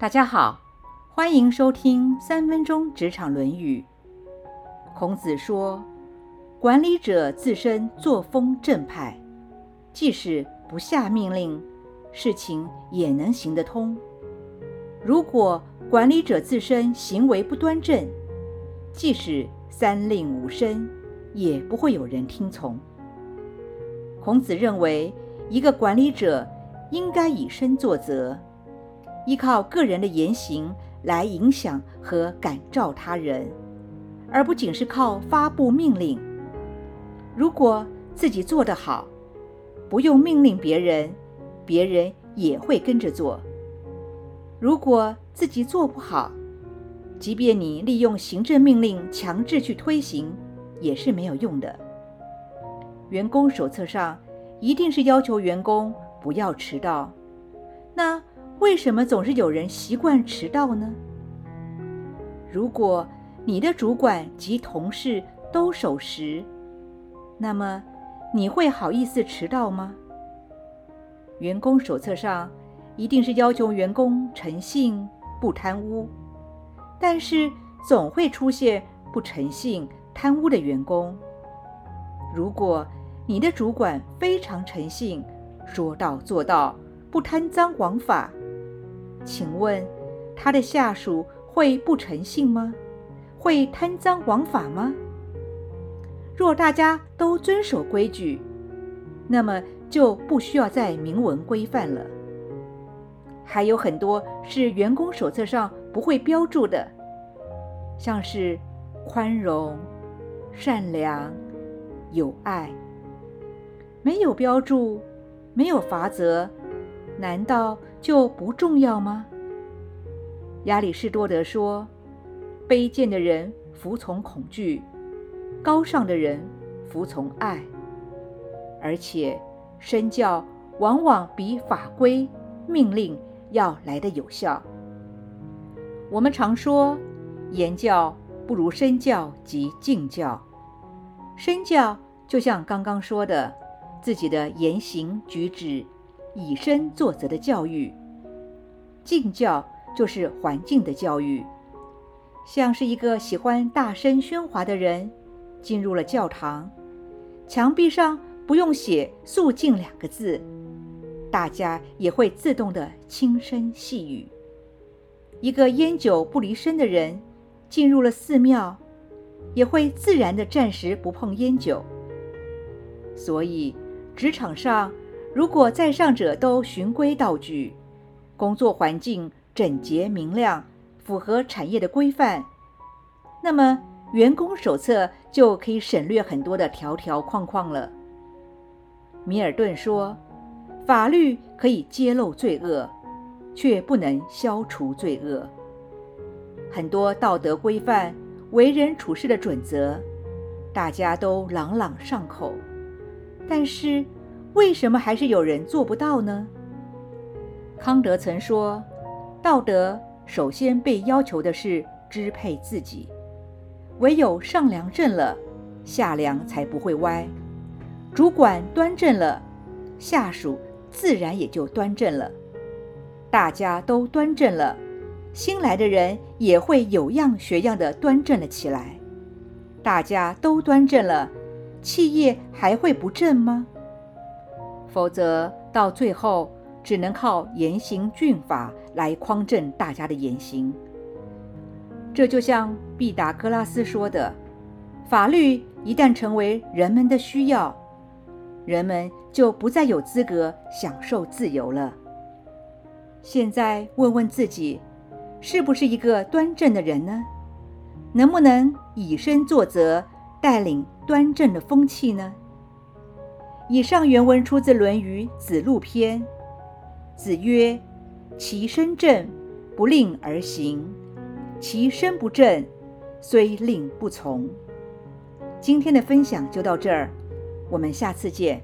大家好，欢迎收听三分钟职场《论语》。孔子说：“管理者自身作风正派，即使不下命令，事情也能行得通。如果管理者自身行为不端正，即使三令五申，也不会有人听从。”孔子认为，一个管理者应该以身作则。依靠个人的言行来影响和感召他人，而不仅是靠发布命令。如果自己做得好，不用命令别人，别人也会跟着做。如果自己做不好，即便你利用行政命令强制去推行，也是没有用的。员工手册上一定是要求员工不要迟到。那？为什么总是有人习惯迟到呢？如果你的主管及同事都守时，那么你会好意思迟到吗？员工手册上一定是要求员工诚信、不贪污，但是总会出现不诚信、贪污的员工。如果你的主管非常诚信，说到做到，不贪赃枉法。请问，他的下属会不诚信吗？会贪赃枉法吗？若大家都遵守规矩，那么就不需要再明文规范了。还有很多是员工手册上不会标注的，像是宽容、善良、有爱，没有标注，没有法则。难道就不重要吗？亚里士多德说：“卑贱的人服从恐惧，高尚的人服从爱。”而且，身教往往比法规命令要来得有效。我们常说，言教不如身教及敬教。身教就像刚刚说的，自己的言行举止。以身作则的教育，敬教就是环境的教育。像是一个喜欢大声喧哗的人进入了教堂，墙壁上不用写“肃静”两个字，大家也会自动的轻声细语。一个烟酒不离身的人进入了寺庙，也会自然的暂时不碰烟酒。所以，职场上。如果在上者都循规蹈矩，工作环境整洁明亮，符合产业的规范，那么员工手册就可以省略很多的条条框框了。米尔顿说：“法律可以揭露罪恶，却不能消除罪恶。很多道德规范、为人处事的准则，大家都朗朗上口，但是。”为什么还是有人做不到呢？康德曾说：“道德首先被要求的是支配自己，唯有上梁正了，下梁才不会歪；主管端正了，下属自然也就端正了；大家都端正了，新来的人也会有样学样的端正了起来。大家都端正了，企业还会不正吗？”否则，到最后只能靠严刑峻法来匡正大家的言行。这就像毕达哥拉斯说的：“法律一旦成为人们的需要，人们就不再有资格享受自由了。”现在问问自己，是不是一个端正的人呢？能不能以身作则，带领端正的风气呢？以上原文出自《论语·子路篇》。子曰：“其身正，不令而行；其身不正，虽令不从。”今天的分享就到这儿，我们下次见。